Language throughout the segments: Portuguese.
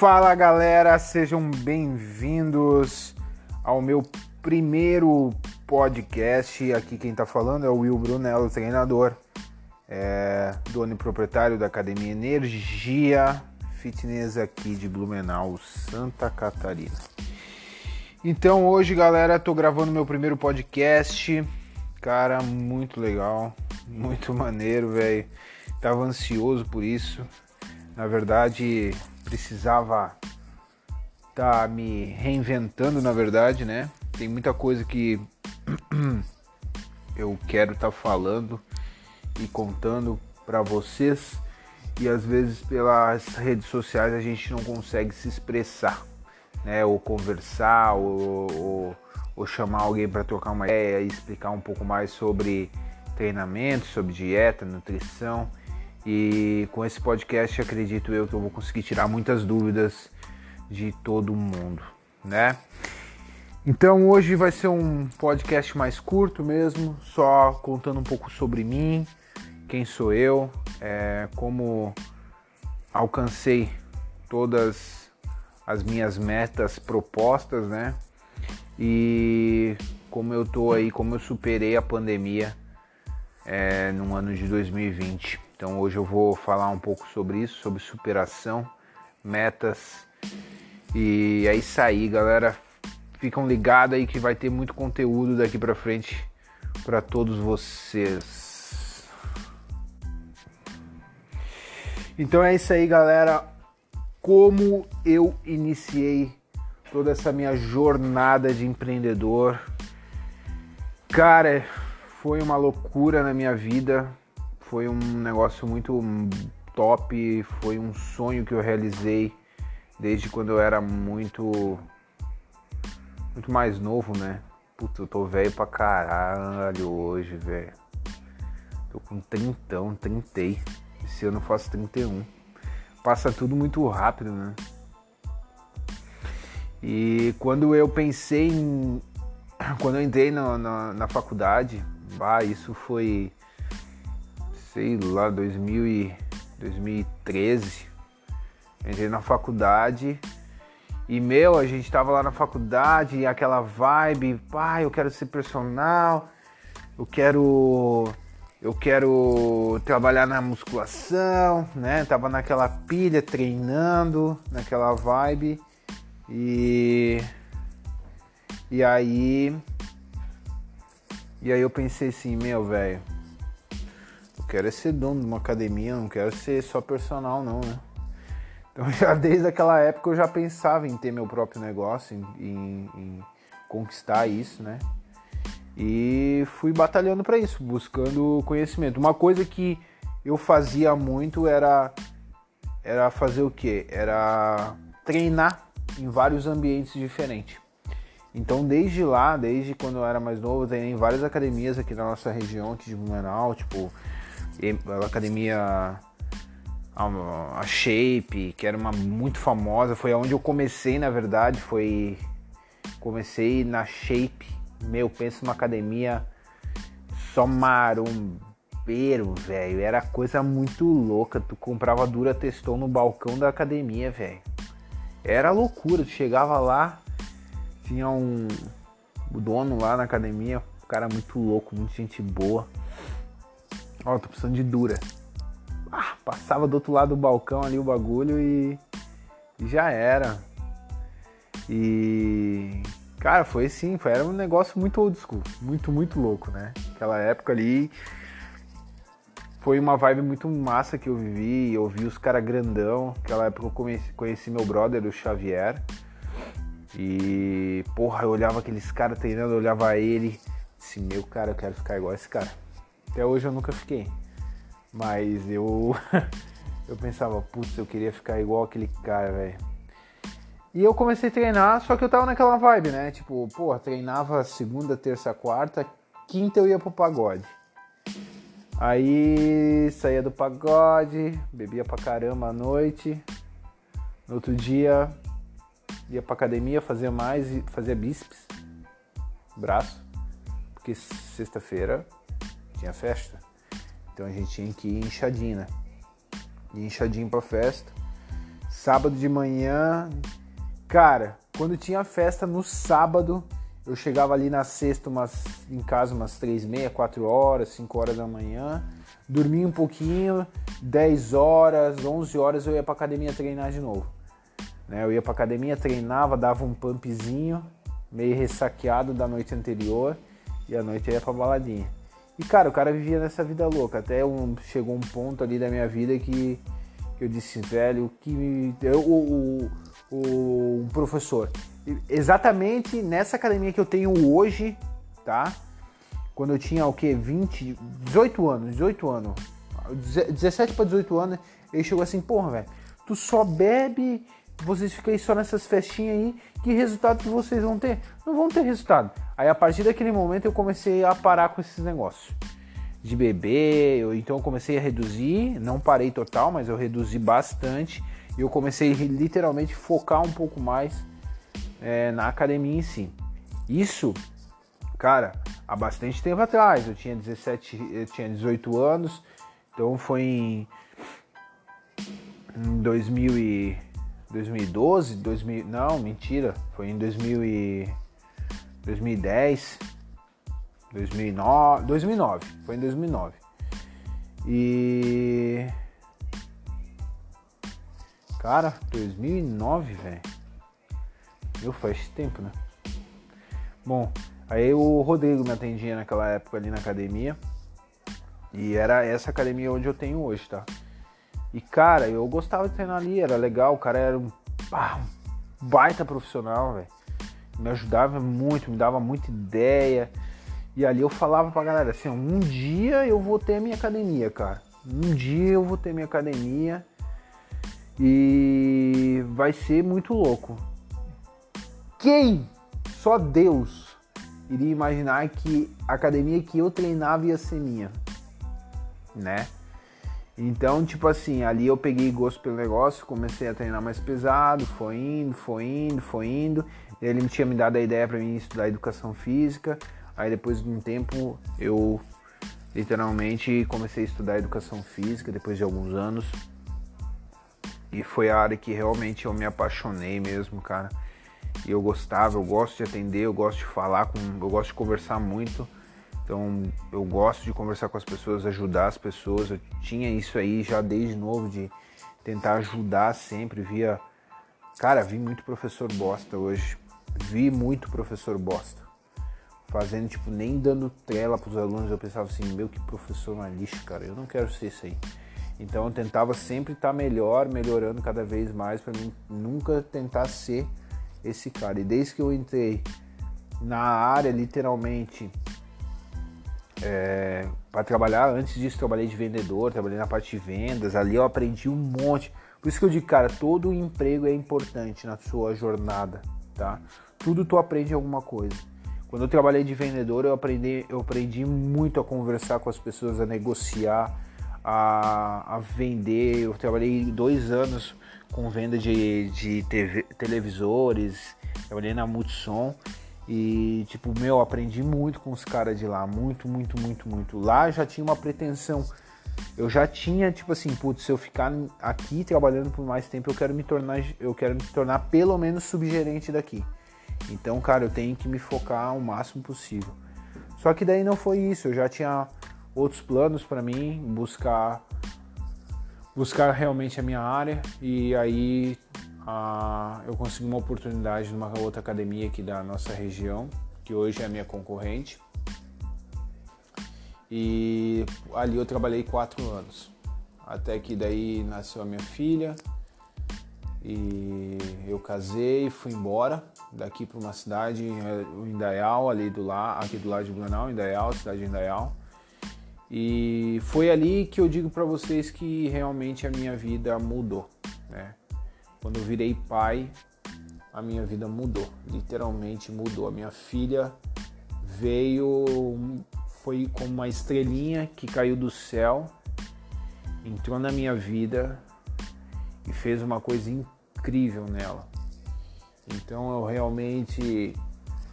Fala galera, sejam bem-vindos ao meu primeiro podcast. Aqui quem tá falando é o Will Brunello, treinador, é, dono e proprietário da Academia Energia Fitness aqui de Blumenau, Santa Catarina. Então hoje, galera, tô gravando meu primeiro podcast. Cara, muito legal, muito maneiro, velho. Tava ansioso por isso. Na verdade, precisava tá me reinventando, na verdade, né? Tem muita coisa que eu quero estar tá falando e contando para vocês e às vezes pelas redes sociais a gente não consegue se expressar, né? Ou conversar, ou, ou, ou chamar alguém para trocar uma ideia e explicar um pouco mais sobre treinamento, sobre dieta, nutrição. E com esse podcast acredito eu que eu vou conseguir tirar muitas dúvidas de todo mundo, né? Então hoje vai ser um podcast mais curto mesmo, só contando um pouco sobre mim, quem sou eu, é, como alcancei todas as minhas metas propostas, né? E como eu tô aí, como eu superei a pandemia é, no ano de 2020. Então hoje eu vou falar um pouco sobre isso, sobre superação, metas. E é isso aí, galera. Ficam ligados aí que vai ter muito conteúdo daqui para frente para todos vocês. Então é isso aí, galera. Como eu iniciei toda essa minha jornada de empreendedor. Cara, foi uma loucura na minha vida foi um negócio muito top, foi um sonho que eu realizei desde quando eu era muito muito mais novo, né? Puta, eu tô velho pra caralho hoje, velho. Tô com trintão, trintei. Esse ano eu faço 31. Passa tudo muito rápido, né? E quando eu pensei em. Quando eu entrei na, na, na faculdade, bah, isso foi sei lá, 2000 e 2013. Entrei na faculdade e, meu, a gente tava lá na faculdade e aquela vibe, pai, eu quero ser personal, eu quero eu quero trabalhar na musculação, né? Tava naquela pilha treinando, naquela vibe. E e aí e aí eu pensei assim, meu, velho, quero é ser dono de uma academia, não quero ser só personal não, né? Então já desde aquela época eu já pensava em ter meu próprio negócio, em, em, em conquistar isso, né? E fui batalhando para isso, buscando conhecimento. Uma coisa que eu fazia muito era era fazer o que? Era treinar em vários ambientes diferentes. Então desde lá, desde quando eu era mais novo, eu treinei em várias academias aqui na nossa região, aqui de Blumenau, tipo a academia a, Shape, que era uma muito famosa, foi onde eu comecei, na verdade, foi comecei na Shape. Meu, penso numa academia só marombeiro, velho. Era coisa muito louca. Tu comprava dura testou no balcão da academia, velho. Era loucura. Tu chegava lá, tinha um o dono lá na academia, um cara muito louco, muito gente boa. Ó, tô precisando de dura. Ah, passava do outro lado do balcão ali o bagulho e, já era. E cara, foi assim, foi, era um negócio muito old school, muito, muito louco, né? Aquela época ali foi uma vibe muito massa que eu vivi, eu vi os caras grandão. Aquela época eu conheci, conheci meu brother, o Xavier. E porra, eu olhava aqueles caras treinando, eu olhava ele, disse, meu cara, eu quero ficar igual esse cara. Até hoje eu nunca fiquei. Mas eu eu pensava, putz, eu queria ficar igual aquele cara, velho. E eu comecei a treinar, só que eu tava naquela vibe, né? Tipo, pô, treinava segunda, terça, quarta, quinta eu ia pro pagode. Aí saía do pagode, bebia pra caramba à noite. No outro dia ia pra academia, fazia mais, fazia bíceps, braço, porque sexta-feira tinha festa. Então a gente tinha que ir inchadinho, né? Inchadinho pra festa. Sábado de manhã, cara, quando tinha festa no sábado, eu chegava ali na sexta umas, em casa umas três e meia, quatro horas, cinco horas da manhã, dormia um pouquinho, 10 horas, 11 horas eu ia pra academia treinar de novo. Né? Eu ia pra academia, treinava, dava um pumpzinho, meio ressaqueado da noite anterior, e à noite eu ia pra baladinha. E cara, o cara vivia nessa vida louca, até um, chegou um ponto ali da minha vida que, eu disse, velho, que eu, o, o, o professor, exatamente nessa academia que eu tenho hoje, tá? Quando eu tinha o que? 20, 18 anos, 18 anos, 17 para 18 anos, ele chegou assim, porra, velho, tu só bebe, vocês ficam aí só nessas festinhas aí, que resultado que vocês vão ter? Não vão ter resultado. Aí a partir daquele momento eu comecei a parar com esses negócios de beber, eu, então eu comecei a reduzir, não parei total, mas eu reduzi bastante e eu comecei literalmente focar um pouco mais é, na academia em si. Isso, cara, há bastante tempo atrás, eu tinha 17, eu tinha 18 anos, então foi em, em 2000 e, 2012, 2000, não, mentira, foi em 2000 e, 2010, 2009, 2009, foi em 2009. E cara, 2009, velho. Meu, faz tempo, né? Bom, aí o Rodrigo me atendia naquela época ali na academia. E era essa academia onde eu tenho hoje, tá? E cara, eu gostava de treinar ali, era legal, o cara era um, ah, baita profissional, velho. Me ajudava muito, me dava muita ideia. E ali eu falava pra galera assim, um dia eu vou ter minha academia, cara. Um dia eu vou ter minha academia e vai ser muito louco. Quem? Só Deus iria imaginar que a academia que eu treinava ia ser minha né? Então, tipo assim, ali eu peguei gosto pelo negócio, comecei a treinar mais pesado, foi indo, foi indo, foi indo. Ele tinha me dado a ideia para mim estudar educação física. Aí depois de um tempo eu literalmente comecei a estudar educação física depois de alguns anos. E foi a área que realmente eu me apaixonei mesmo, cara. E eu gostava, eu gosto de atender, eu gosto de falar com, eu gosto de conversar muito. Então eu gosto de conversar com as pessoas, ajudar as pessoas. Eu tinha isso aí já desde novo de tentar ajudar sempre. Via, cara, vi muito professor bosta hoje. Vi muito professor bosta. Fazendo, tipo, nem dando trela pros alunos. Eu pensava assim, meu, que professor mais lixo, cara. Eu não quero ser isso aí. Então eu tentava sempre estar tá melhor, melhorando cada vez mais para mim nunca tentar ser esse cara. E desde que eu entrei na área, literalmente, é, para trabalhar. Antes disso, trabalhei de vendedor, trabalhei na parte de vendas. Ali eu aprendi um monte. Por isso que eu digo, cara, todo emprego é importante na sua jornada, tá? Tudo tu aprende alguma coisa. Quando eu trabalhei de vendedor, eu aprendi, eu aprendi muito a conversar com as pessoas, a negociar, a, a vender. Eu trabalhei dois anos com venda de, de TV, televisores, trabalhei na Multissom e, tipo, meu, aprendi muito com os caras de lá. Muito, muito, muito, muito. Lá já tinha uma pretensão. Eu já tinha, tipo assim, putz, se eu ficar aqui trabalhando por mais tempo, eu quero me tornar, eu quero me tornar pelo menos subgerente daqui. Então, cara, eu tenho que me focar o máximo possível. Só que daí não foi isso. Eu já tinha outros planos para mim, buscar buscar realmente a minha área e aí ah, eu consegui uma oportunidade numa outra academia aqui da nossa região, que hoje é a minha concorrente. E ali eu trabalhei quatro anos. Até que daí nasceu a minha filha e eu casei, fui embora daqui para uma cidade, o Indaial, ali do lado, aqui do lado de Blumenau, Indaial, cidade de Indaial. E foi ali que eu digo para vocês que realmente a minha vida mudou? Quando eu virei pai, a minha vida mudou, literalmente mudou. A minha filha veio, foi como uma estrelinha que caiu do céu, entrou na minha vida e fez uma coisa incrível nela. Então eu realmente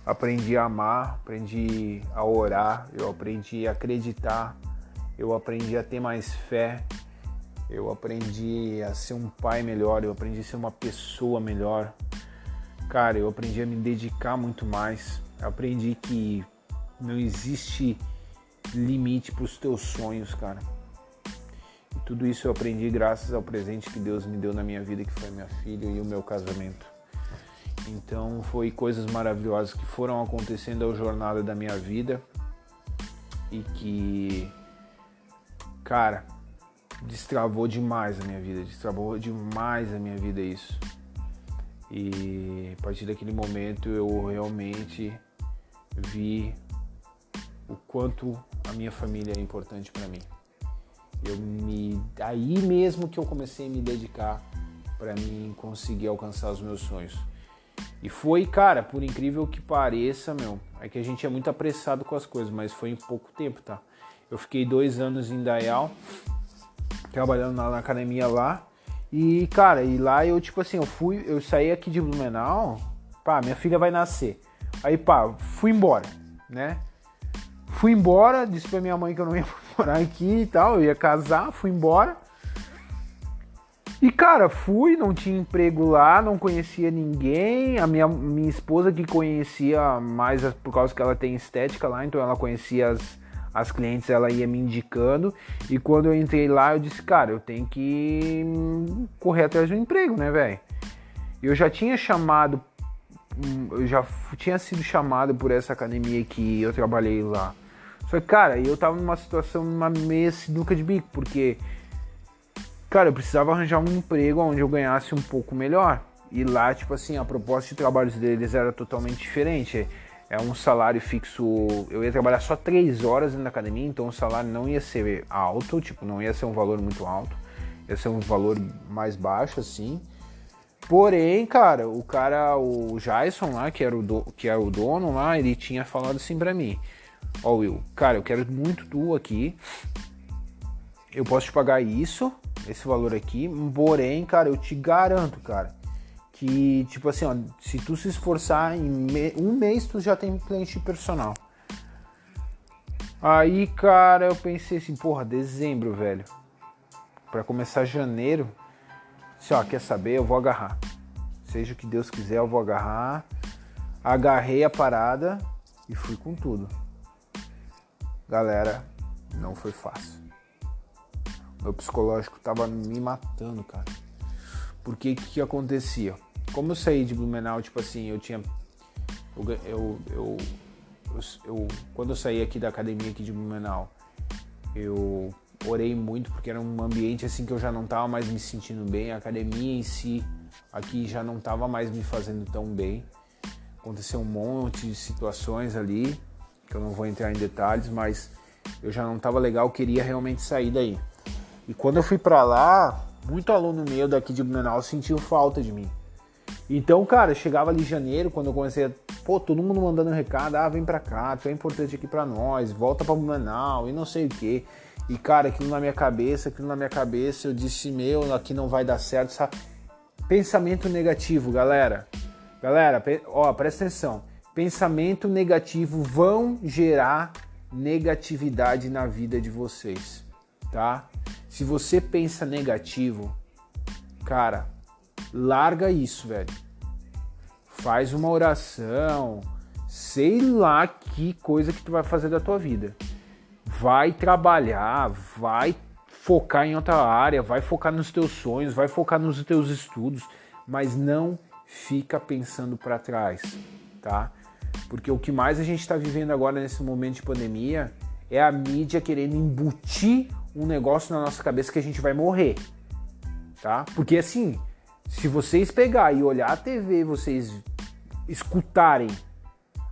aprendi a amar, aprendi a orar, eu aprendi a acreditar, eu aprendi a ter mais fé Eu aprendi a ser um pai melhor, eu aprendi a ser uma pessoa melhor. Cara, eu aprendi a me dedicar muito mais. Eu aprendi que não existe limite para os teus sonhos, cara. E tudo isso eu aprendi graças ao presente que Deus me deu na minha vida, que foi minha filha e o meu casamento. Então foi coisas maravilhosas que foram acontecendo ao jornada da minha vida e que, cara, destravou demais a minha vida, destravou demais a minha vida isso. E a partir daquele momento eu realmente vi o quanto a minha família é importante para mim. Eu me aí mesmo que eu comecei a me dedicar para mim conseguir alcançar os meus sonhos. E foi, cara, por incrível que pareça, meu, é que a gente é muito apressado com as coisas, mas foi em pouco tempo, tá? Eu fiquei dois anos em Dayal, trabalhando na, na academia lá. E, cara, e lá eu, tipo assim, eu fui, eu saí aqui de Blumenau, pá, minha filha vai nascer. Aí, pá, fui embora, né? Fui embora, disse pra minha mãe que eu não ia morar aqui e tal, eu ia casar, fui embora. E cara, fui, não tinha emprego lá, não conhecia ninguém. A minha, minha esposa que conhecia mais por causa que ela tem estética lá, então ela conhecia as, as clientes, ela ia me indicando. E quando eu entrei lá, eu disse, cara, eu tenho que correr atrás do emprego, né, velho? Eu já tinha chamado, hum, eu já tinha sido chamado por essa academia que eu trabalhei lá. Só que, cara, eu tava numa situação, numa meia sinuca de bico, porque cara, eu precisava arranjar um emprego onde eu ganhasse um pouco melhor. E lá, tipo assim, a proposta de trabalhos deles era totalmente diferente. É um salário fixo. Eu ia trabalhar só três horas na academia, então o salário não ia ser alto, tipo, não ia ser um valor muito alto. Ia ser um valor mais baixo, assim. Porém, cara, o cara, o Jason lá, que era o, do, que era o dono lá, ele tinha falado assim pra mim: Ó, oh, Will, cara, eu quero muito tu aqui. Eu posso te pagar isso, esse valor aqui. Porém, cara, eu te garanto, cara, que tipo assim, ó, se tu se esforçar em me um mês tu já tem cliente personal. Aí, cara, eu pensei assim, porra, dezembro, velho. Para começar janeiro, se ó, quer saber, eu vou agarrar. Seja o que Deus quiser, eu vou agarrar. Agarrei a parada e fui com tudo. Galera, não foi fácil. Meu psicológico tava me matando, cara. Porque o que, que, acontecia? Como eu saí de Blumenau, tipo assim, eu tinha. Eu, eu, eu, eu, quando eu saí aqui da academia aqui de Blumenau, eu orei muito porque era um ambiente assim que eu já não tava mais me sentindo bem. A academia em si aqui já não tava mais me fazendo tão bem. Aconteceu um monte de situações ali que eu não vou entrar em detalhes, mas eu já não tava legal, queria realmente sair daí. E quando eu fui para lá, muito aluno meu daqui de Blumenau sentiu falta de mim. Então, cara, chegava ali em janeiro, quando eu comecei a. Pô, todo mundo mandando um recado, ah, vem pra cá, tu é importante aqui pra nós, volta pra Blumenau e não sei o que. E, cara, aquilo na minha cabeça, aquilo na minha cabeça, eu disse, meu, aqui não vai dar certo, sabe? Pensamento negativo, galera. Galera, ó, presta atenção. Pensamento negativo vão gerar negatividade na vida de vocês, tá? Se você pensa negativo, cara, larga isso, velho. Faz uma oração, sei lá que coisa que tu vai fazer da tua vida. Vai trabalhar, vai focar em outra área, vai focar nos teus sonhos, vai focar nos teus estudos, mas não fica pensando para trás, tá? Porque o que mais a gente está vivendo agora nesse momento de pandemia é a mídia querendo embutir um negócio na nossa cabeça que a gente vai morrer, tá? Porque assim, se vocês pegar e olhar a TV, vocês escutarem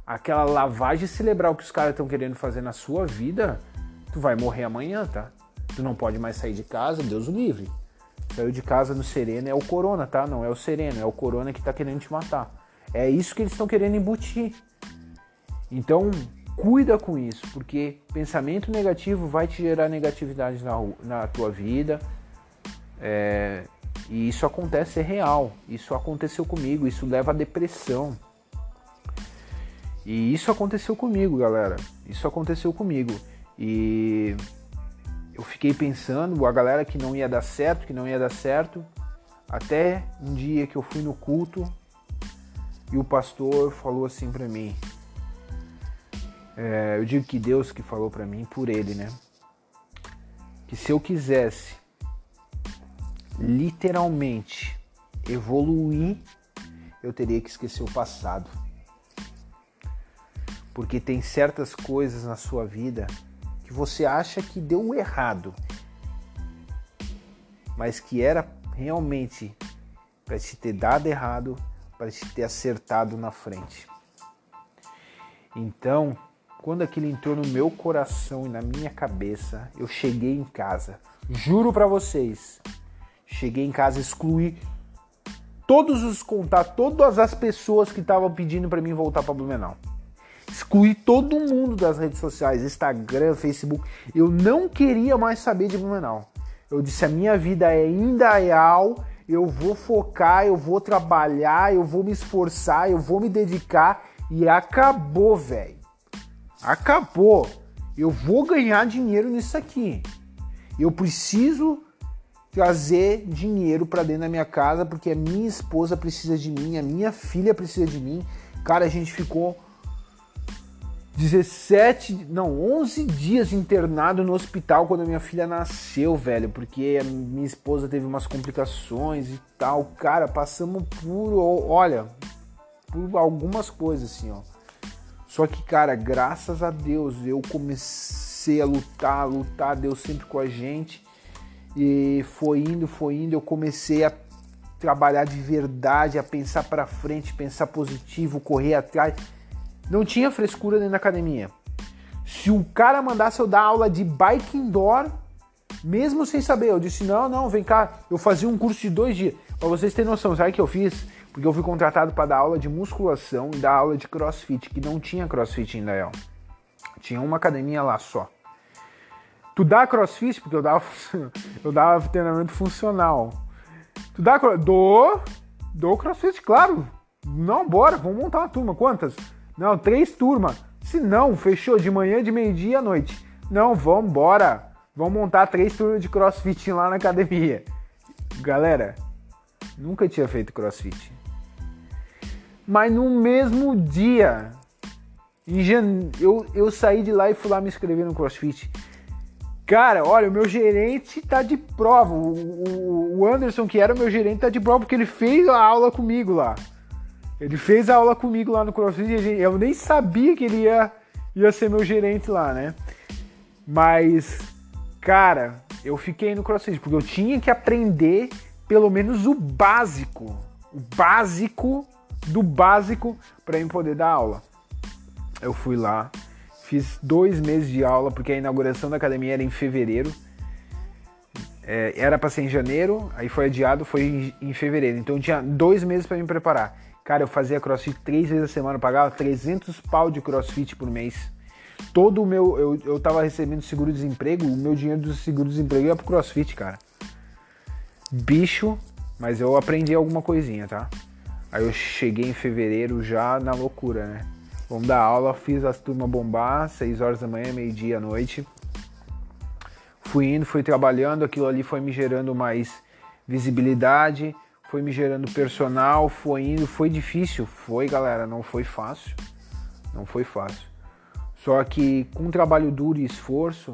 aquela lavagem cerebral que os caras estão querendo fazer na sua vida, tu vai morrer amanhã, tá? Tu não pode mais sair de casa, Deus o livre. Saiu de casa no sereno é o corona, tá? Não é o sereno, é o corona que tá querendo te matar. É isso que eles estão querendo embutir. Então, Cuida com isso, porque pensamento negativo vai te gerar negatividade na, na tua vida. É, e isso acontece é real. Isso aconteceu comigo. Isso leva à depressão. E isso aconteceu comigo, galera. Isso aconteceu comigo. E eu fiquei pensando, a galera que não ia dar certo, que não ia dar certo, até um dia que eu fui no culto e o pastor falou assim para mim. É, eu digo que Deus que falou para mim por ele, né? Que se eu quisesse literalmente evoluir, eu teria que esquecer o passado. Porque tem certas coisas na sua vida que você acha que deu errado, mas que era realmente para te ter dado errado, para te ter acertado na frente. Então, quando aquilo entrou no meu coração e na minha cabeça, eu cheguei em casa. Juro para vocês, cheguei em casa, excluí todos os contatos, todas as pessoas que estavam pedindo para mim voltar para Blumenau. Excluí todo mundo das redes sociais, Instagram, Facebook. Eu não queria mais saber de Blumenau. Eu disse: a minha vida é ainda real, eu vou focar, eu vou trabalhar, eu vou me esforçar, eu vou me dedicar e acabou, velho. Acabou. Eu vou ganhar dinheiro nisso aqui. Eu preciso trazer dinheiro para dentro da minha casa porque a minha esposa precisa de mim, a minha filha precisa de mim. Cara, a gente ficou 17, não, 11 dias internado no hospital quando a minha filha nasceu, velho, porque a minha esposa teve umas complicações e tal. Cara, passamos por, olha, por algumas coisas assim, ó. Só que, cara, graças a Deus eu comecei a lutar, a lutar, Deus sempre com a gente. E foi indo, foi indo, eu comecei a trabalhar de verdade, a pensar para frente, pensar positivo, correr atrás. Não tinha frescura dentro da academia. Se o cara mandasse eu dar aula de bike indoor, mesmo sem saber, eu disse: não, não, vem cá, eu fazia um curso de dois dias. Pra vocês terem noção, sabe o que eu fiz? Porque eu fui contratado para dar aula de musculação e dar aula de crossfit, que não tinha crossfit em Dael. Tinha uma academia lá só. Tu dá crossfit, porque eu dava, eu dava treinamento funcional. Tu dá dou, dou crossfit, claro. Não, bora, vamos montar uma turma. Quantas? Não, três turmas. Se não, fechou de manhã, de meio-dia à noite. Não, vamos embora. Vamos montar três turmas de crossfit lá na academia. Galera, nunca tinha feito crossfit. Mas no mesmo dia, eu, eu saí de lá e fui lá me inscrever no crossfit. Cara, olha, o meu gerente tá de prova. O, o, Anderson, que era o meu gerente, tá de prova porque ele fez a aula comigo lá. Ele fez a aula comigo lá no CrossFit eu nem sabia que ele ia, ia ser meu gerente lá, né? Mas, cara, eu fiquei no CrossFit porque eu tinha que aprender pelo menos o básico. O básico do básico para eu poder dar aula. Eu fui lá, Fiz dois meses de aula, porque a inauguração da academia era em fevereiro. É, era para ser em janeiro, aí foi adiado, foi em, em fevereiro. Então tinha dois meses para me preparar. Cara, eu fazia crossfit três vezes a semana, pagava 300 pau de crossfit por mês. Todo o meu. Eu, eu tava recebendo seguro-desemprego, o meu dinheiro do seguro-desemprego ia pro crossfit, cara. Bicho, mas eu aprendi alguma coisinha, tá? Aí eu cheguei em fevereiro já na loucura, né? Vamos dar aula, fiz as turmas bombar, 6 horas da manhã, meio-dia à noite. Fui indo, fui trabalhando, aquilo ali foi me gerando mais visibilidade, foi me gerando personal, foi indo, foi difícil, foi galera, não foi fácil, não foi fácil. Só que com trabalho duro e esforço,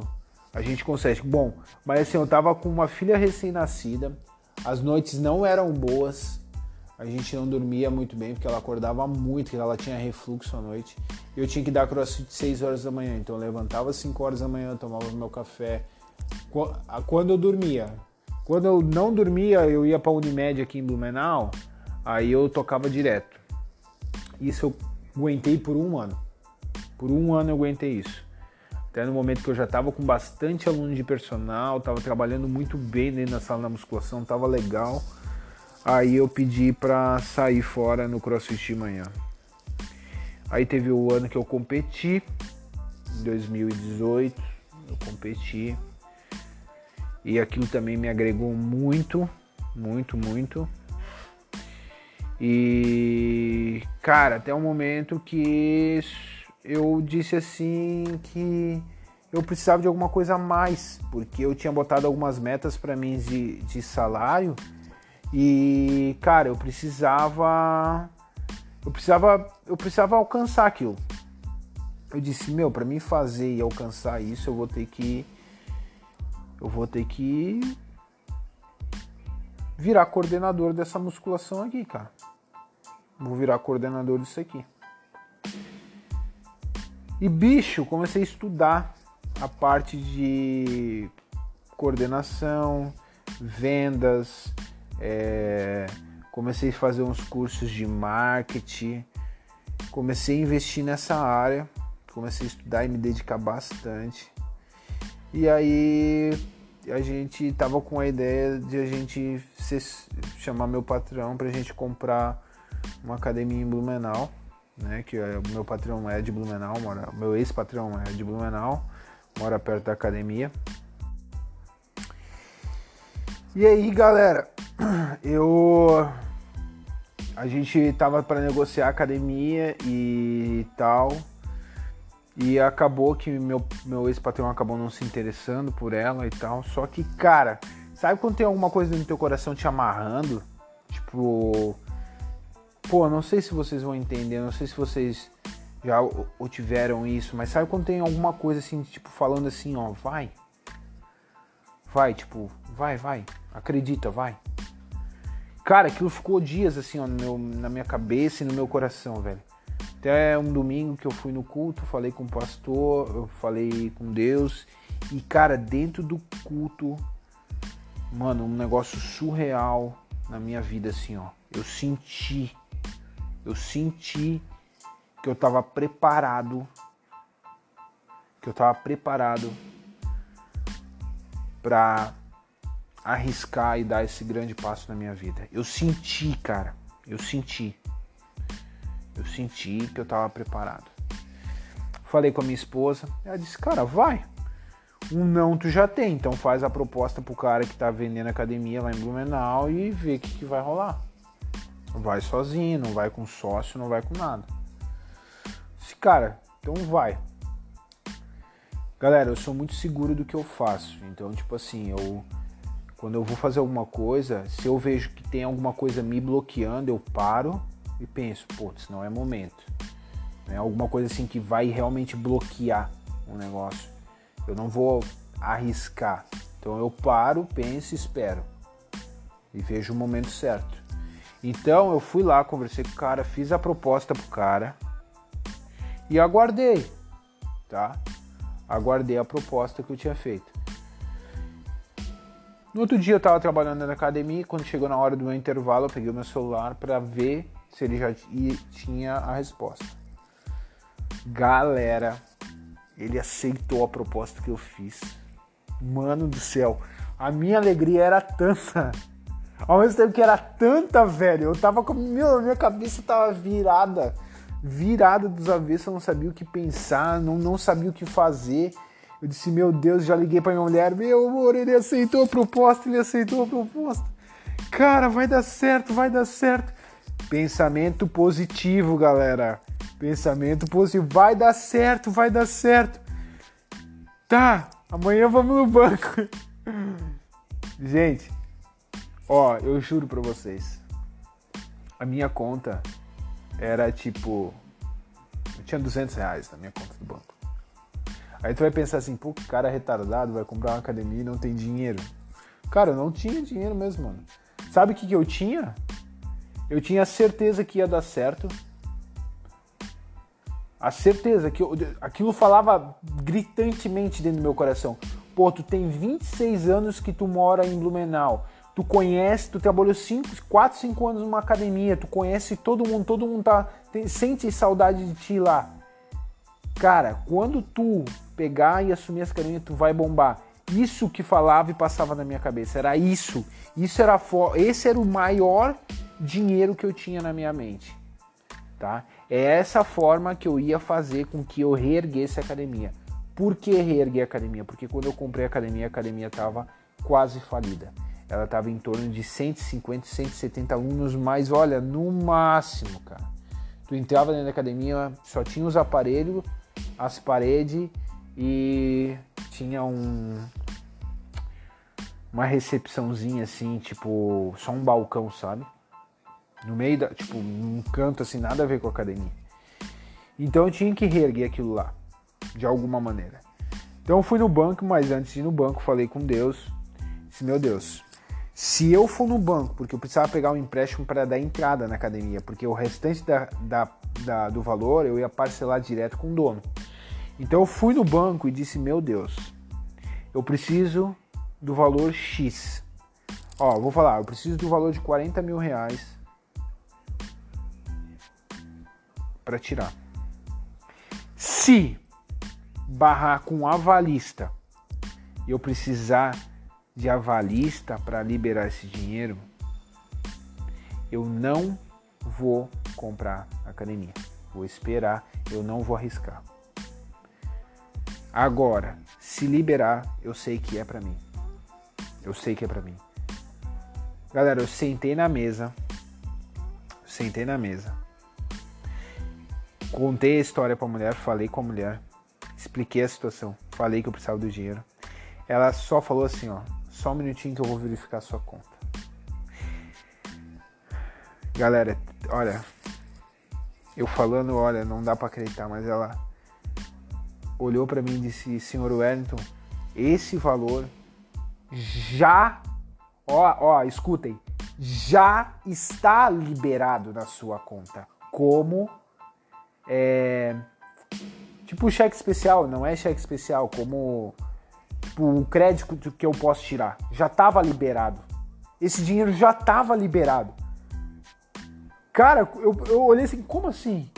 a gente consegue. Bom, mas assim, eu tava com uma filha recém-nascida, as noites não eram boas, a gente não dormia muito bem porque ela acordava muito, porque ela tinha refluxo à noite. Eu tinha que dar crossfit 6 horas da manhã, então eu levantava às 5 horas da manhã, tomava meu café. Quando eu dormia, quando eu não dormia, eu ia para Unimed aqui em Blumenau, aí eu tocava direto. Isso eu aguentei por um ano. Por um ano eu aguentei isso. Até no momento que eu já estava com bastante aluno de personal, estava trabalhando muito bem dentro da sala da musculação, estava legal. Aí eu pedi pra sair fora no CrossFit de manhã. Aí teve o ano que eu competi, em 2018, eu competi. E aquilo também me agregou muito, muito, muito. E cara, até o momento que eu disse assim que eu precisava de alguma coisa a mais, porque eu tinha botado algumas metas para mim de, de salário e, cara, eu precisava eu precisava eu precisava alcançar aquilo. Eu disse, meu, para mim fazer e alcançar isso, eu vou ter que eu vou ter que virar coordenador dessa musculação aqui, cara. Vou virar coordenador disso aqui. E bicho, comecei a estudar a parte de coordenação, vendas, é, comecei a fazer uns cursos de marketing, comecei a investir nessa área, comecei a estudar e me dedicar bastante. E aí a gente tava com a ideia de a gente chamar meu patrão para a gente comprar uma academia em Blumenau, né? Que é, o meu patrão é de Blumenau, mora, meu ex-patrão é de Blumenau mora perto da academia. E aí, galera, eu a gente tava para negociar academia e tal. E acabou que meu, meu ex-patrão acabou não se interessando por ela e tal. Só que, cara, sabe quando tem alguma coisa no teu coração te amarrando? Tipo. Pô, não sei se vocês vão entender, não sei se vocês já ou tiveram isso, mas sabe quando tem alguma coisa assim, tipo, falando assim, ó, vai. Vai, tipo, vai, vai. Acredita, vai. Cara, aquilo ficou dias assim, ó, meu, na minha cabeça e no meu coração, velho. Até um domingo que eu fui no culto, falei com o pastor, eu falei com Deus. E, cara, dentro do culto, mano, um negócio surreal na minha vida, assim, ó. Eu senti, eu senti que eu estava preparado, que eu estava preparado para arriscar e dar esse grande passo na minha vida. Eu senti, cara, eu senti. Eu senti que eu estava preparado. Falei com a minha esposa, ela disse: "Cara, vai. Um não tu já tem, então faz a proposta pro cara que tá vendendo academia lá em Blumenau e vê o que, que vai rolar. Vai sozinho, não vai com sócio, não vai com nada cara, então vai. Galera, eu sou muito seguro do que eu faço. Então, tipo assim, eu quando eu vou fazer alguma coisa, se eu vejo que tem alguma coisa me bloqueando, eu paro e penso, putz, não é momento. É alguma coisa assim que vai realmente bloquear um negócio. Eu não vou arriscar. Então eu paro, penso e espero. E vejo o momento certo. Então eu fui lá, conversei com o cara, fiz a proposta pro cara e aguardei, tá? Aguardei a proposta que eu tinha feito. No outro dia eu estava trabalhando na academia, quando chegou na hora do meu intervalo, eu peguei o meu celular para ver se ele já tinha a resposta. Galera, ele aceitou a proposta que eu fiz. Mano do céu, a minha alegria era tanta. Ao mesmo tempo que era tanta, velho, eu tava com. Meu, minha cabeça tava virada virada dos avessos, eu não sabia o que pensar, não, não sabia o que fazer. Eu disse, meu Deus, já liguei para minha mulher, meu amor, ele aceitou a proposta, ele aceitou a proposta. Cara, vai dar certo, vai dar certo. Pensamento positivo, galera. Pensamento positivo. Vai dar certo, vai dar certo. Tá, amanhã vamos no banco. Gente, ó, eu juro pra vocês. A minha conta era tipo. Eu tinha 200 reais na minha conta do banco. Aí tu vai pensar assim, pô, que cara retardado vai comprar uma academia e não tem dinheiro. Cara, eu não tinha dinheiro mesmo, mano. Sabe o que, que eu tinha? Eu tinha a certeza que ia dar certo. A certeza que eu, aquilo falava gritantemente dentro do meu coração. Pô, tu tem 26 anos que tu mora em Blumenau tu conhece, tu trabalhou 4, 5 anos numa academia, tu conhece todo mundo, todo mundo tá, tem, sente saudade de ti lá. Cara, quando tu pegar e assumir essa academia, tu vai bombar. Isso que falava e passava na minha cabeça, era isso. Isso era esse era o maior dinheiro que eu tinha na minha mente. Tá? É essa forma que eu ia fazer com que eu reerguesse a academia. Por que reerguer a academia? Porque quando eu comprei a academia, a academia estava quase falida ela estava em torno de 150, 170 alunos, mas olha, no máximo, cara. Tu entrava dentro da academia, só tinha os aparelhos, as paredes e tinha um uma recepçãozinha assim, tipo, só um balcão, sabe? No meio da, tipo, um canto assim, nada a ver com a academia. Então eu tinha que reerguer aquilo lá, de alguma maneira. Então eu fui no banco, mas antes de ir no banco, falei com Deus. Disse, meu Deus, se eu for no banco, porque eu precisava pegar um empréstimo para dar entrada na academia, porque o restante da, da, da, do valor eu ia parcelar direto com o dono. Então eu fui no banco e disse, meu Deus, eu preciso do valor X. Ó, vou falar, eu preciso do valor de 40 mil reais para tirar. Se barrar com avalista eu precisar de avalista para liberar esse dinheiro, eu não vou comprar academia. Vou esperar, eu não vou arriscar. Agora, se liberar, eu sei que é para mim. Eu sei que é para mim. Galera, eu sentei na mesa. Sentei na mesa. Contei a história pra mulher, falei com a mulher, expliquei a situação, falei que eu precisava do dinheiro. Ela só falou assim, ó, só um minutinho que eu vou verificar a sua conta. Galera, olha, eu falando, olha, não dá para acreditar, mas ela olhou para mim e disse, senhor Wellington, esse valor já, ó, ó, escutem, já está liberado na sua conta como é, tipo cheque especial, não é cheque especial, como o crédito que eu posso tirar. Já estava liberado. Esse dinheiro já estava liberado. Cara, eu, eu olhei assim, como assim?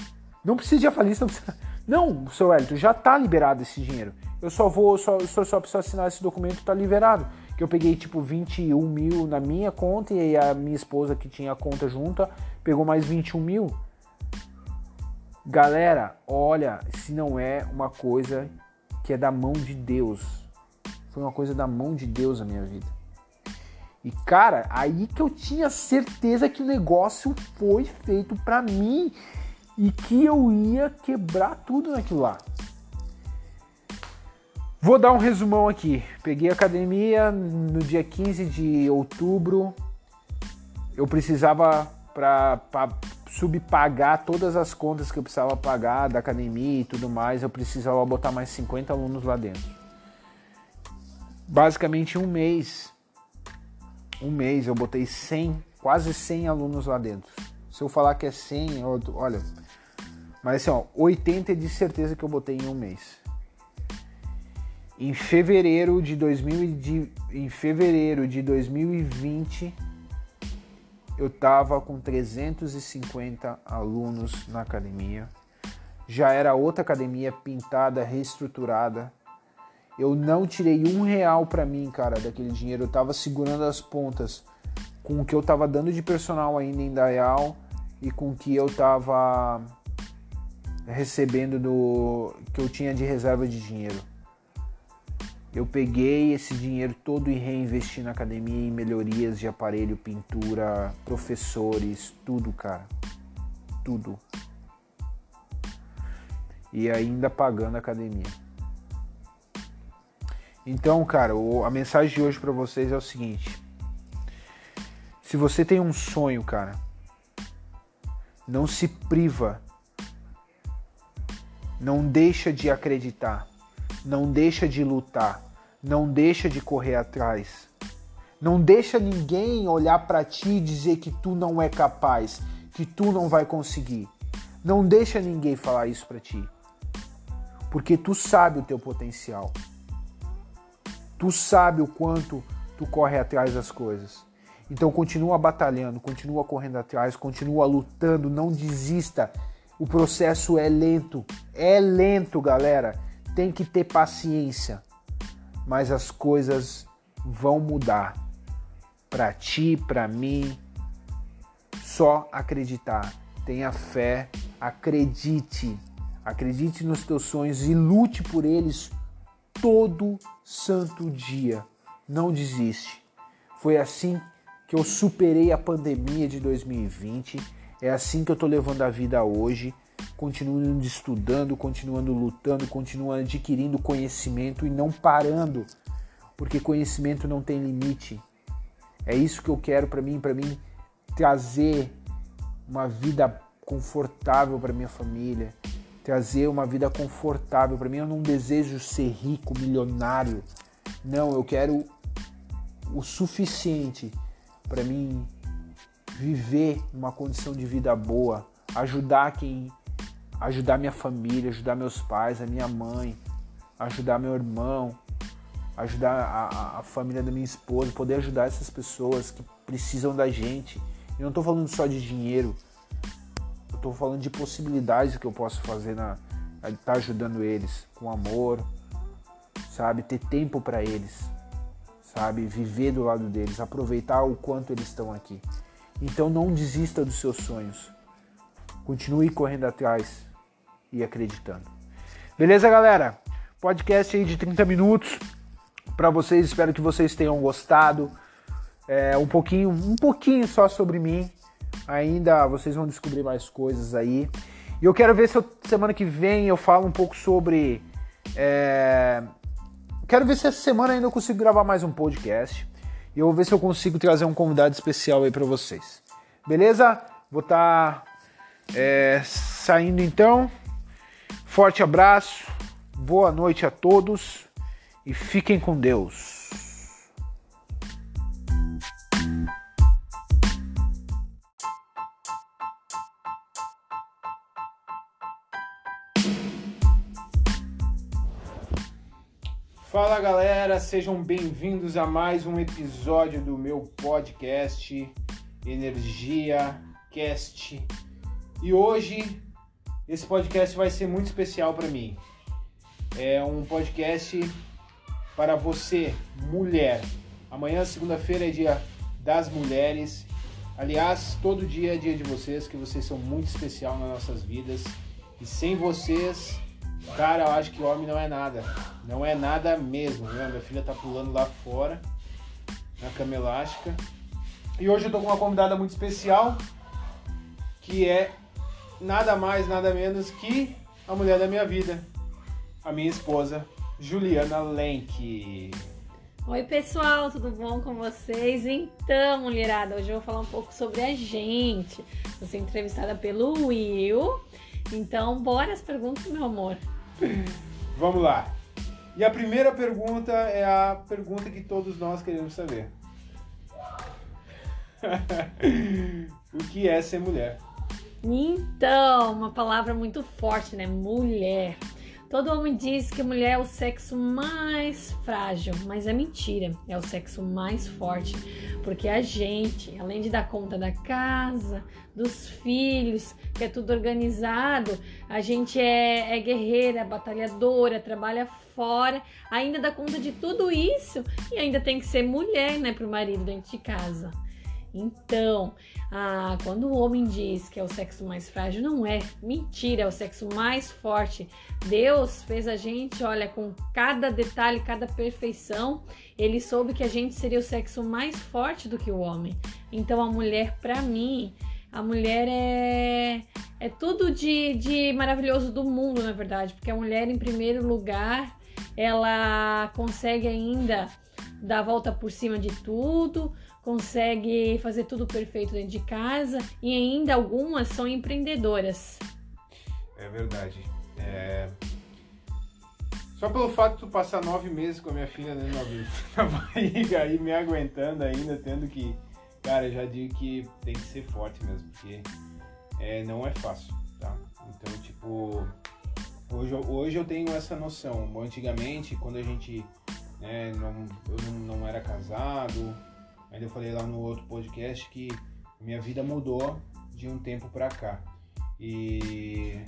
Não precisa de avalista, não precisa... Não, seu Elton, já está liberado esse dinheiro. Eu só vou, só, só, só preciso assinar esse documento, está liberado. Que eu peguei tipo 21 mil na minha conta e a minha esposa que tinha a conta junta pegou mais 21 mil. Galera, olha, se não é uma coisa que é da mão de Deus. Foi uma coisa da mão de Deus a minha vida. E cara, aí que eu tinha certeza que o negócio foi feito para mim e que eu ia quebrar tudo naquilo lá. Vou dar um resumão aqui. Peguei a academia no dia 15 de outubro. Eu precisava para subpagar todas as contas que eu precisava pagar da academia e tudo mais, eu precisava botar mais 50 alunos lá dentro. Basicamente um mês, um mês eu botei 100, quase 100 alunos lá dentro. Se eu falar que é 100, eu, olha, mas assim, ó, 80 é de certeza que eu botei em um mês. Em fevereiro de, 2000, de, em fevereiro de 2020 eu estava com 350 alunos na academia. Já era outra academia pintada, reestruturada. Eu não tirei um real para mim, cara, daquele dinheiro. Eu estava segurando as pontas com o que eu estava dando de personal ainda em Dayal e com o que eu estava recebendo do que eu tinha de reserva de dinheiro. Eu peguei esse dinheiro todo e reinvesti na academia em melhorias de aparelho, pintura, professores, tudo, cara. Tudo. E ainda pagando a academia. Então, cara, a mensagem de hoje para vocês é o seguinte: se você tem um sonho, cara, não se priva. Não deixa de acreditar não deixa de lutar, não deixa de correr atrás. Não deixa ninguém olhar para ti e dizer que tu não é capaz, que tu não vai conseguir. Não deixa ninguém falar isso para ti. Porque tu sabe o teu potencial. Tu sabe o quanto tu corre atrás das coisas. Então continua batalhando, continua correndo atrás, continua lutando, não desista. O processo é lento, é lento, galera tem que ter paciência, mas as coisas vão mudar. Para ti, para mim, só acreditar. Tenha fé, acredite. Acredite nos teus sonhos e lute por eles todo santo dia. Não desiste. Foi assim que eu superei a pandemia de 2020. É assim que eu tô levando a vida hoje continuando estudando, continuando lutando, continuando adquirindo conhecimento e não parando, porque conhecimento não tem limite. É isso que eu quero para mim, para mim trazer uma vida confortável para minha família, trazer uma vida confortável para mim. Eu não desejo ser rico, milionário. Não, eu quero o suficiente para mim viver uma condição de vida boa, ajudar quem ajudar minha família, ajudar meus pais, a minha mãe, ajudar meu irmão, ajudar a, a família da minha esposa, poder ajudar essas pessoas que precisam da gente. Eu não estou falando só de dinheiro, estou falando de possibilidades que eu posso fazer na estar tá ajudando eles com amor, sabe, ter tempo para eles, sabe, viver do lado deles, aproveitar o quanto eles estão aqui. Então não desista dos seus sonhos. Continue correndo atrás e acreditando. Beleza, galera? Podcast aí de 30 minutos para vocês. Espero que vocês tenham gostado. É, um pouquinho, um pouquinho só sobre mim. Ainda vocês vão descobrir mais coisas aí. E eu quero ver se eu, semana que vem eu falo um pouco sobre. É, quero ver se essa semana ainda eu consigo gravar mais um podcast. E eu vou ver se eu consigo trazer um convidado especial aí para vocês. Beleza? Vou estar tá, é, saindo então. Forte abraço, boa noite a todos e fiquem com Deus. Sejam bem-vindos a mais um episódio do meu podcast Energia Cast. E hoje esse podcast vai ser muito especial para mim. É um podcast para você, mulher. Amanhã, segunda-feira, é dia das mulheres. Aliás, todo dia é dia de vocês, que vocês são muito especial nas nossas vidas. E sem vocês, Cara, eu acho que homem não é nada. Não é nada mesmo, né? Minha filha tá pulando lá fora, na cama elástica. E hoje eu tô com uma convidada muito especial, que é nada mais, nada menos que a mulher da minha vida, a minha esposa, Juliana Lenk. Oi pessoal, tudo bom com vocês? Então, mulherada, hoje eu vou falar um pouco sobre a gente. Vou ser entrevistada pelo Will. Então, bora as perguntas, meu amor. Vamos lá. E a primeira pergunta é a pergunta que todos nós queremos saber. o que é ser mulher? Então, uma palavra muito forte, né? Mulher. Todo homem diz que mulher é o sexo mais frágil, mas é mentira, é o sexo mais forte, porque a gente, além de dar conta da casa, dos filhos, que é tudo organizado, a gente é, é guerreira, batalhadora, trabalha fora, ainda dá conta de tudo isso e ainda tem que ser mulher, né, para o marido dentro de casa. Então, ah, quando o homem diz que é o sexo mais frágil, não é. Mentira, é o sexo mais forte. Deus fez a gente, olha, com cada detalhe, cada perfeição, ele soube que a gente seria o sexo mais forte do que o homem. Então, a mulher, para mim, a mulher é, é tudo de, de maravilhoso do mundo, na verdade, porque a mulher, em primeiro lugar, ela consegue ainda dar a volta por cima de tudo consegue fazer tudo perfeito dentro de casa e ainda algumas são empreendedoras. É verdade. É... Só pelo fato de tu passar nove meses com a minha filha dentro da barriga e me aguentando ainda, tendo que. Cara, já digo que tem que ser forte mesmo, porque é, não é fácil, tá? Então, tipo, hoje, hoje eu tenho essa noção. Antigamente, quando a gente né, não, eu não era casado, Ainda falei lá no outro podcast que minha vida mudou de um tempo para cá. E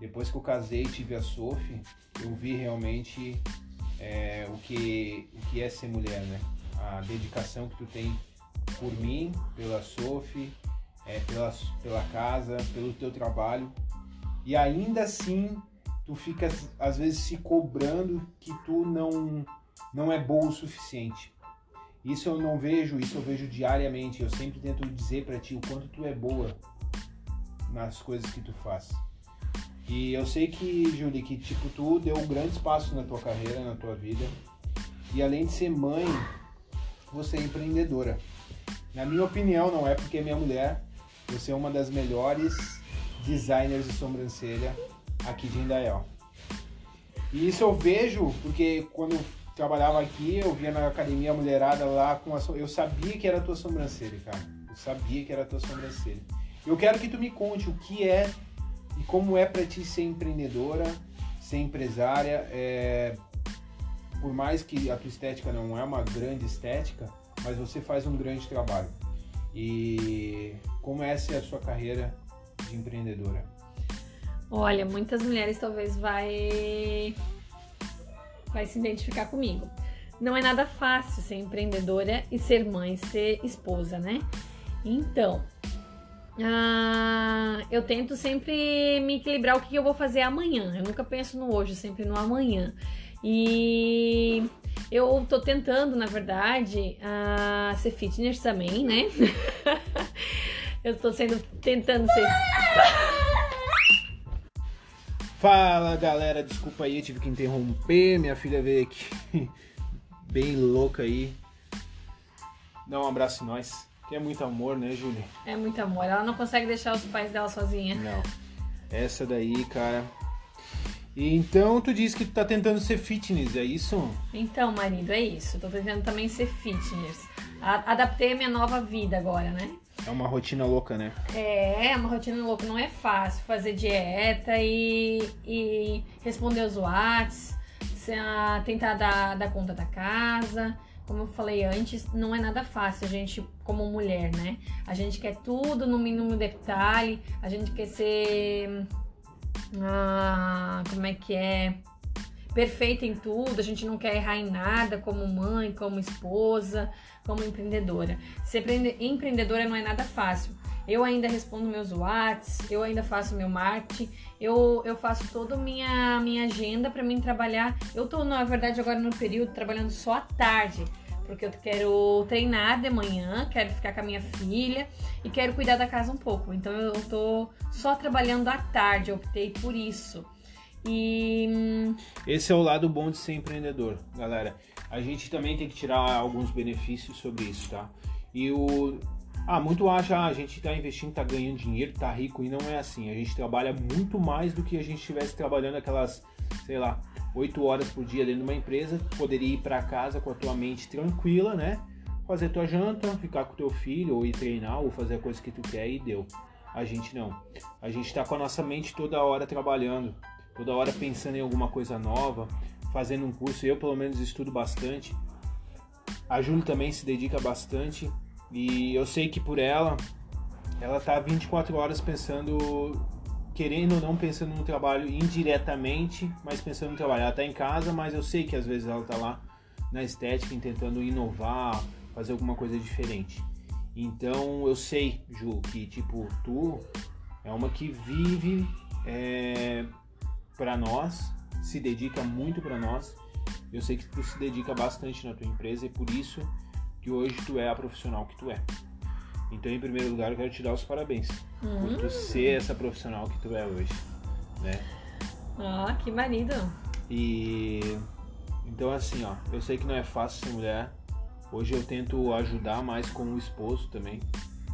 depois que eu casei e tive a Sophie, eu vi realmente é, o, que, o que é ser mulher, né? A dedicação que tu tem por mim, pela Sophie, é, pela, pela casa, pelo teu trabalho. E ainda assim, tu fica às vezes se cobrando que tu não, não é bom o suficiente. Isso eu não vejo, isso eu vejo diariamente. Eu sempre tento dizer para ti o quanto tu é boa. nas coisas que tu faz. E eu sei que, Julie, que tipo, tu deu grandes passos na tua carreira, na tua vida. E além de ser mãe, você é empreendedora. Na minha opinião, não é porque é minha mulher, você é uma das melhores designers de sobrancelha aqui de Indaial. E isso eu vejo porque quando trabalhava aqui, eu via na academia a mulherada lá com a eu sabia que era a tua sobrancelha, cara. Eu sabia que era a tua sobrancelha. Eu quero que tu me conte o que é e como é para ti ser empreendedora, ser empresária, é... por mais que a tua estética não é uma grande estética, mas você faz um grande trabalho. E como é é a sua carreira de empreendedora? Olha, muitas mulheres talvez vai vai se identificar comigo. Não é nada fácil ser empreendedora e ser mãe, ser esposa, né? Então, ah, eu tento sempre me equilibrar o que eu vou fazer amanhã. Eu nunca penso no hoje, sempre no amanhã. E eu tô tentando, na verdade, ah, ser fitness também, né? eu tô sendo tentando ser. Fala galera, desculpa aí, eu tive que interromper. Minha filha veio aqui bem louca aí. Dá um abraço em nós. Que é muito amor, né, Júlia? É muito amor. Ela não consegue deixar os pais dela sozinha. Não. Essa daí, cara. E então tu disse que tu tá tentando ser fitness, é isso? Então, marido, é isso. tô tentando também ser fitness. A adaptei a minha nova vida agora, né? É uma rotina louca, né? É, é uma rotina louca. Não é fácil fazer dieta e, e responder os WhatsApp, tentar dar, dar conta da casa. Como eu falei antes, não é nada fácil a gente, como mulher, né? A gente quer tudo no mínimo detalhe, a gente quer ser. Ah, como é que é? Perfeita em tudo, a gente não quer errar em nada como mãe, como esposa, como empreendedora. Ser empreendedora não é nada fácil. Eu ainda respondo meus WhatsApps, eu ainda faço meu marketing, eu, eu faço toda a minha, minha agenda para mim trabalhar. Eu tô, na verdade, agora no período trabalhando só à tarde, porque eu quero treinar de manhã, quero ficar com a minha filha e quero cuidar da casa um pouco. Então eu tô só trabalhando à tarde, eu optei por isso. E hum, esse é o lado bom de ser empreendedor, galera. A gente também tem que tirar alguns benefícios sobre isso, tá? E o ah, muito acha, ah, a gente tá investindo, tá ganhando dinheiro, tá rico e não é assim. A gente trabalha muito mais do que a gente estivesse trabalhando aquelas, sei lá, 8 horas por dia dentro de uma empresa, poderia ir para casa com a tua mente tranquila, né? Fazer tua janta, ficar com teu filho, ou ir treinar, ou fazer a coisa que tu quer e deu. A gente não. A gente tá com a nossa mente toda hora trabalhando toda hora pensando em alguma coisa nova, fazendo um curso. Eu, pelo menos, estudo bastante. A Júlia também se dedica bastante e eu sei que por ela, ela tá 24 horas pensando, querendo ou não, pensando no trabalho indiretamente, mas pensando no trabalho. Ela tá em casa, mas eu sei que às vezes ela tá lá na estética, tentando inovar, fazer alguma coisa diferente. Então eu sei, Ju, que tipo, tu é uma que vive é, para nós, se dedica muito para nós. Eu sei que tu se dedica bastante na tua empresa e por isso que hoje tu é a profissional que tu é. Então, em primeiro lugar, eu quero te dar os parabéns por tu hum. ser essa profissional que tu é hoje, né? Ah, que marido! E então assim, ó, eu sei que não é fácil ser mulher. Hoje eu tento ajudar mais com o esposo também,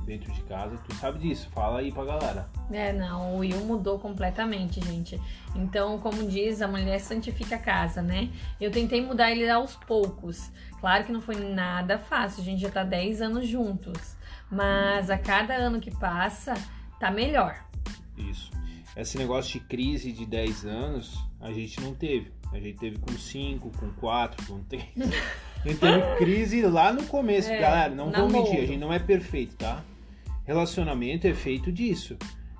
dentro de casa. Tu sabe disso, fala aí pra galera. É, não, o Will mudou completamente, gente. Então, como diz, a mulher santifica a casa, né? Eu tentei mudar ele aos poucos. Claro que não foi nada fácil, a gente já tá 10 anos juntos. Mas a cada ano que passa, tá melhor. Isso. Esse negócio de crise de 10 anos, a gente não teve. A gente teve com 5, com 4, com 3. A gente teve crise lá no começo, é, galera. Não vou mentir, a gente não é perfeito, tá? Relacionamento é feito disso.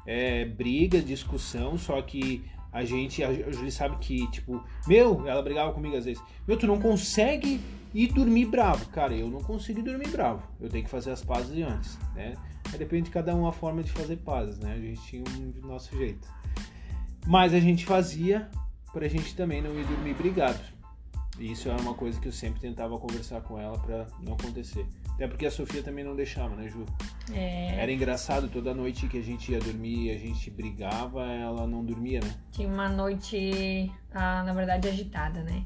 É briga, discussão, só que a gente, a Julie sabe que, tipo, meu, ela brigava comigo às vezes, meu, tu não consegue ir dormir bravo. Cara, eu não consigo dormir bravo. Eu tenho que fazer as pazes antes, né? Depende de cada um a forma de fazer pazes, né? A gente tinha um nosso jeito. Mas a gente fazia pra gente também não ir dormir brigado. E isso é uma coisa que eu sempre tentava conversar com ela para não acontecer. Até porque a Sofia também não deixava, né, Ju? É... Era engraçado, toda noite que a gente ia dormir, a gente brigava, ela não dormia, né? Tinha uma noite, ah, na verdade, agitada, né?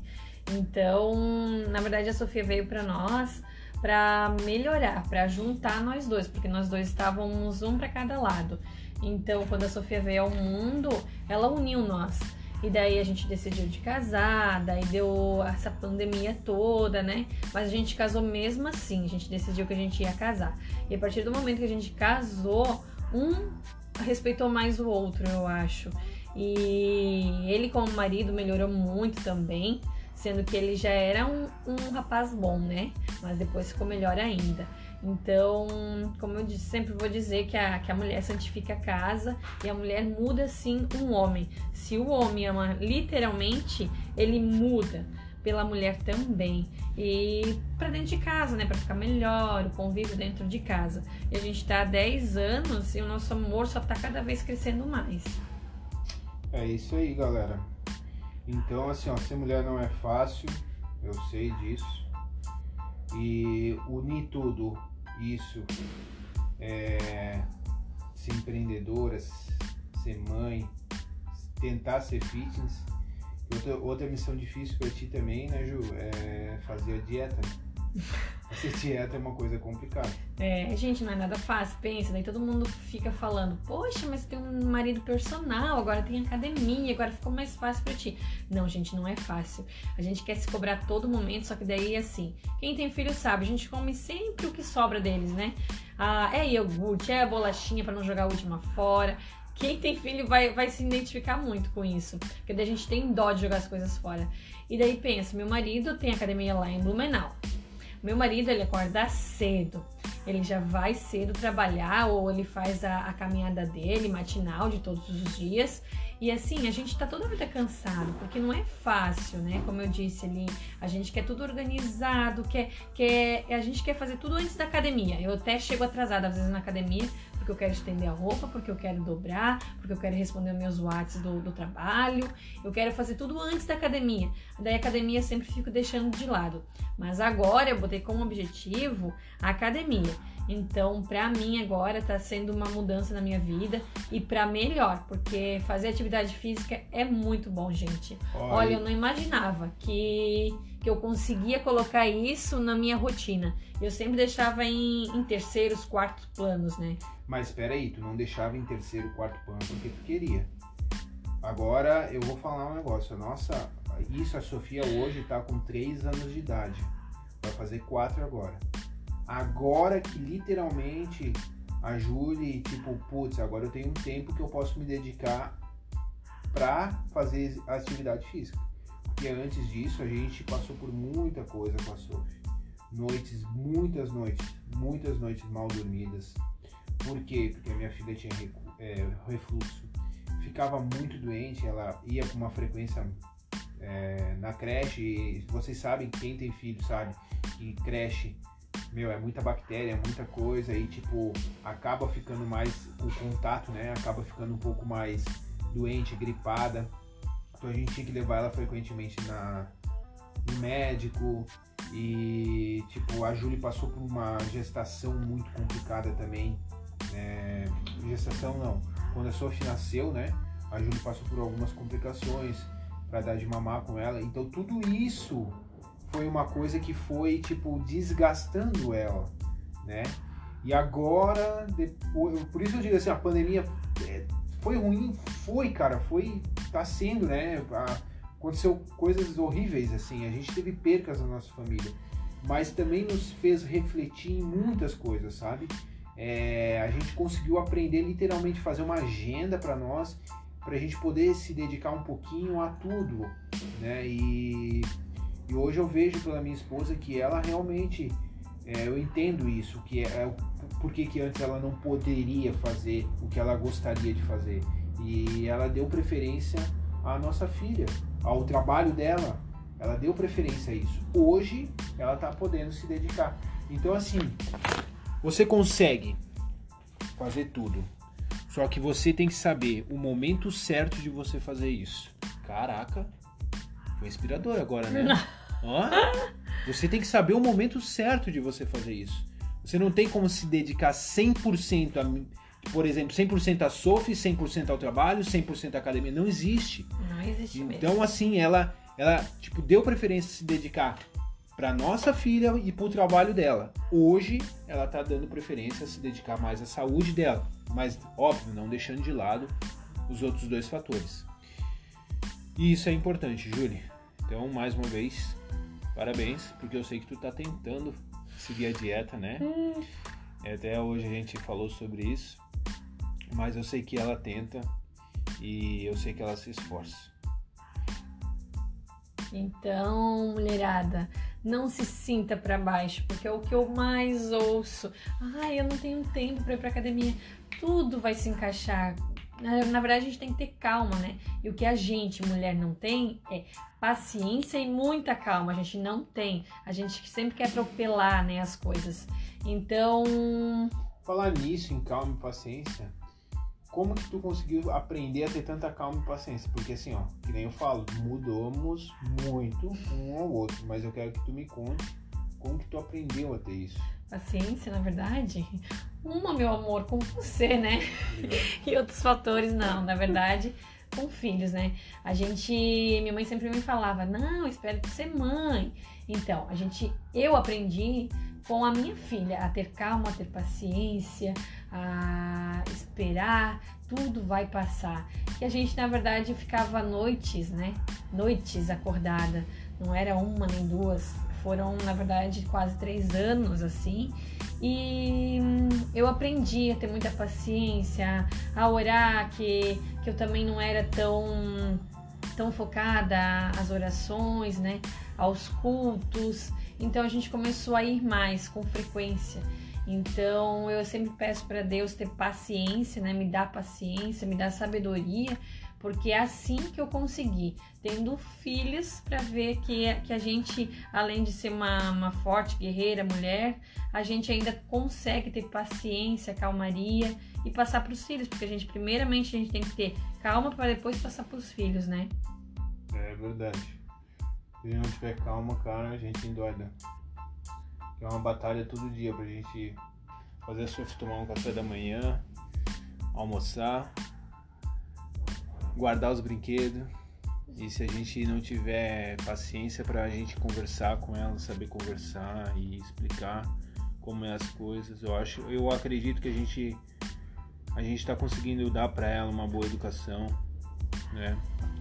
Então, na verdade, a Sofia veio para nós para melhorar, para juntar nós dois, porque nós dois estávamos um para cada lado. Então, quando a Sofia veio ao mundo, ela uniu nós. E daí a gente decidiu de casar, daí deu essa pandemia toda, né? Mas a gente casou mesmo assim, a gente decidiu que a gente ia casar. E a partir do momento que a gente casou, um respeitou mais o outro, eu acho. E ele, como marido, melhorou muito também, sendo que ele já era um, um rapaz bom, né? Mas depois ficou melhor ainda. Então, como eu disse, sempre vou dizer que a, que a mulher santifica a casa e a mulher muda sim um homem. Se o homem ama literalmente, ele muda pela mulher também. E para dentro de casa, né? Para ficar melhor, o convívio dentro de casa. E a gente tá há 10 anos e o nosso amor só tá cada vez crescendo mais. É isso aí, galera. Então, assim, ó, ser mulher não é fácil, eu sei disso e unir tudo isso, é, ser empreendedora, ser mãe, tentar ser fitness. Outra, outra missão difícil para ti também, né, Ju? É fazer a dieta. Fazer dieta é uma coisa complicada. É, gente, não é nada fácil. Pensa, daí todo mundo fica falando: Poxa, mas tem um marido personal, agora tem academia, agora ficou mais fácil para ti. Não, gente, não é fácil. A gente quer se cobrar a todo momento, só que daí, assim, quem tem filho sabe, a gente come sempre o que sobra deles, né? Ah, é iogurte, é bolachinha para não jogar a última fora. Quem tem filho vai, vai se identificar muito com isso, porque daí a gente tem dó de jogar as coisas fora. E daí pensa: meu marido tem academia lá em Blumenau. Meu marido, ele acorda cedo. Ele já vai cedo trabalhar ou ele faz a, a caminhada dele matinal de todos os dias. E assim, a gente tá toda vida cansado, porque não é fácil, né? Como eu disse ali, a gente quer tudo organizado, quer, quer, a gente quer fazer tudo antes da academia. Eu até chego atrasada às vezes na academia, porque eu quero estender a roupa, porque eu quero dobrar, porque eu quero responder meus WhatsApp do, do trabalho. Eu quero fazer tudo antes da academia. Daí a academia sempre fico deixando de lado. Mas agora eu botei como objetivo a academia. Então, para mim agora tá sendo uma mudança na minha vida e para melhor, porque fazer atividade física é muito bom, gente. Olha, Olha eu não imaginava que que eu conseguia colocar isso na minha rotina. Eu sempre deixava em, em terceiros, quartos planos, né? Mas espera aí, tu não deixava em terceiro, quarto plano porque tu queria. Agora eu vou falar um negócio. Nossa, isso a Sofia hoje tá com 3 anos de idade. Vai fazer 4 agora. Agora que literalmente a Julie, tipo, putz, agora eu tenho um tempo que eu posso me dedicar pra fazer atividade física. Porque antes disso a gente passou por muita coisa com a Sofia. Noites, muitas noites, muitas noites mal dormidas por quê? Porque a minha filha tinha é, refluxo, ficava muito doente, ela ia com uma frequência é, na creche. vocês sabem, quem tem filho sabe que creche, meu, é muita bactéria, é muita coisa e tipo acaba ficando mais o contato, né? Acaba ficando um pouco mais doente, gripada. Então a gente tinha que levar ela frequentemente na, no médico. E tipo, a Júlia passou por uma gestação muito complicada também é, gestação não. Quando a Sophie nasceu, né? A Júlia passou por algumas complicações para dar de mamar com ela. Então tudo isso foi uma coisa que foi tipo desgastando ela, né? E agora, depois, por isso eu digo assim, a pandemia é, foi ruim, foi, cara, foi, tá sendo, né? Aconteceu coisas horríveis assim, a gente teve percas na nossa família, mas também nos fez refletir em muitas coisas, sabe? É, a gente conseguiu aprender literalmente fazer uma agenda para nós, para a gente poder se dedicar um pouquinho a tudo, né? E, e hoje eu vejo pela minha esposa que ela realmente, é, eu entendo isso, que é, é por que, antes ela não poderia fazer o que ela gostaria de fazer. E ela deu preferência à nossa filha, ao trabalho dela. Ela deu preferência a isso. Hoje ela está podendo se dedicar. Então assim, você consegue fazer tudo. Só que você tem que saber o momento certo de você fazer isso. Caraca, foi inspirador agora, né? Ó, você tem que saber o momento certo de você fazer isso. Você não tem como se dedicar 100% a, por exemplo, 100% a Sophie, 100% ao trabalho, 100% à academia. Não existe. Não existe mesmo. Então, assim, ela, ela tipo, deu preferência se dedicar para nossa filha e para o trabalho dela. Hoje, ela tá dando preferência a se dedicar mais à saúde dela. Mas, óbvio, não deixando de lado os outros dois fatores. E isso é importante, Júlia. Então, mais uma vez, parabéns, porque eu sei que tu tá tentando seguir a dieta, né? Hum. Até hoje a gente falou sobre isso, mas eu sei que ela tenta e eu sei que ela se esforça. Então, mulherada, não se sinta para baixo, porque é o que eu mais ouço. Ai, eu não tenho tempo para ir pra academia. Tudo vai se encaixar. Na, verdade, a gente tem que ter calma, né? E o que a gente, mulher, não tem é paciência e muita calma. A gente não tem. A gente sempre quer atropelar, né, as coisas. Então, Falar nisso, em calma e paciência, como que tu conseguiu aprender a ter tanta calma e paciência? Porque assim, ó, que nem eu falo, mudamos muito um ao outro, mas eu quero que tu me conte como que tu aprendeu a ter isso. Paciência, na verdade, uma, meu amor, com você, né? e outros fatores, não, na verdade, com filhos, né? A gente, minha mãe sempre me falava, não, espere pra ser mãe. Então, a gente, eu aprendi com a minha filha a ter calma, a ter paciência, a esperar, tudo vai passar. E a gente, na verdade, ficava noites, né? Noites acordada, não era uma nem duas, foram, na verdade, quase três anos assim. E hum, eu aprendi a ter muita paciência, a orar, que, que eu também não era tão, tão focada às orações, né? Aos cultos. Então a gente começou a ir mais com frequência. Então eu sempre peço para Deus ter paciência, né? Me dá paciência, me dá sabedoria, porque é assim que eu consegui, tendo filhos para ver que, que a gente, além de ser uma, uma forte guerreira mulher, a gente ainda consegue ter paciência, calmaria e passar para os filhos, porque a gente primeiramente a gente tem que ter calma para depois passar para os filhos, né? É verdade. Se não tiver calma, cara, a gente endoida. É uma batalha todo dia pra gente fazer Sophie tomar um café da manhã, almoçar, guardar os brinquedos. E se a gente não tiver paciência pra gente conversar com ela, saber conversar e explicar como é as coisas, eu acho, eu acredito que a gente a gente está conseguindo dar para ela uma boa educação, né?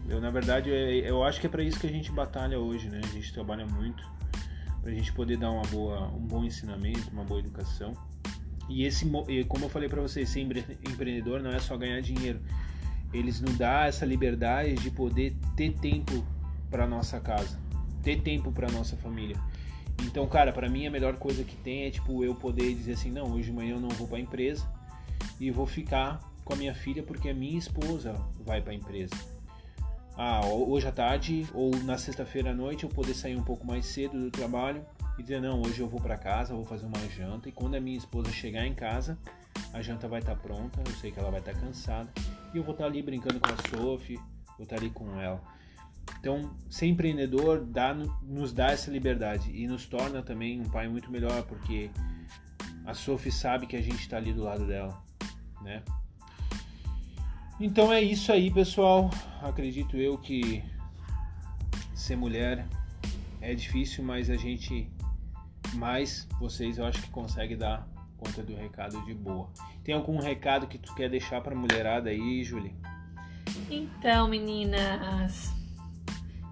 Eu na verdade eu acho que é para isso que a gente batalha hoje, né? A gente trabalha muito para a gente poder dar uma boa, um bom ensinamento, uma boa educação. E esse, como eu falei para vocês, ser empreendedor não é só ganhar dinheiro. Eles nos dá essa liberdade de poder ter tempo para nossa casa, ter tempo para nossa família. Então, cara, para mim a melhor coisa que tem é tipo eu poder dizer assim, não, hoje de manhã eu não vou para a empresa e vou ficar com a minha filha porque a minha esposa vai para a empresa ah, hoje à tarde ou na sexta-feira à noite eu poder sair um pouco mais cedo do trabalho e dizer não, hoje eu vou para casa, vou fazer uma janta e quando a minha esposa chegar em casa, a janta vai estar tá pronta, eu sei que ela vai estar tá cansada e eu vou estar tá ali brincando com a Sophie, vou estar ali com ela. Então, ser empreendedor dá, nos dá essa liberdade e nos torna também um pai muito melhor porque a Sophie sabe que a gente está ali do lado dela, né? Então é isso aí, pessoal. Acredito eu que ser mulher é difícil, mas a gente mais vocês eu acho que consegue dar conta do recado de boa. Tem algum recado que tu quer deixar para mulherada aí, Julie? Então, meninas,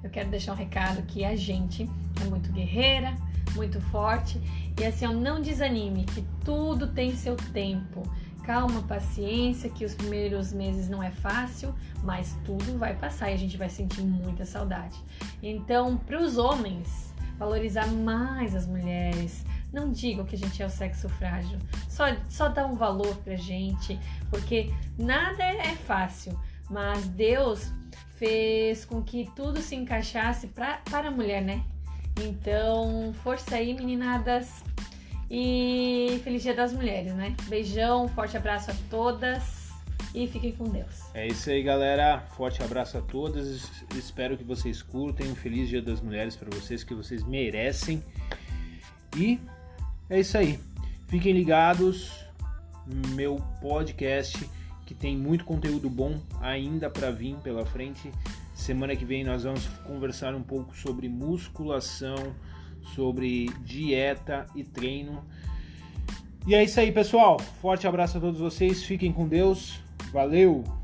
eu quero deixar um recado que a gente é muito guerreira, muito forte e assim, não desanime, que tudo tem seu tempo calma, paciência, que os primeiros meses não é fácil, mas tudo vai passar e a gente vai sentir muita saudade. Então, para os homens, valorizar mais as mulheres. Não digam que a gente é o sexo frágil. Só, só dá um valor pra gente, porque nada é fácil, mas Deus fez com que tudo se encaixasse pra, para a mulher, né? Então, força aí, meninadas. E feliz Dia das Mulheres, né? Beijão, forte abraço a todas. e fiquem com Deus. É isso aí, galera. Forte abraço a todas. Espero que vocês curtem. Um feliz Dia das Mulheres para vocês, que vocês merecem. E é isso aí. Fiquem ligados meu podcast, que tem muito conteúdo bom ainda para vir pela frente. Semana que vem nós vamos conversar um pouco sobre musculação, sobre dieta e treino. E é isso aí, pessoal. Forte abraço a todos vocês. Fiquem com Deus. Valeu!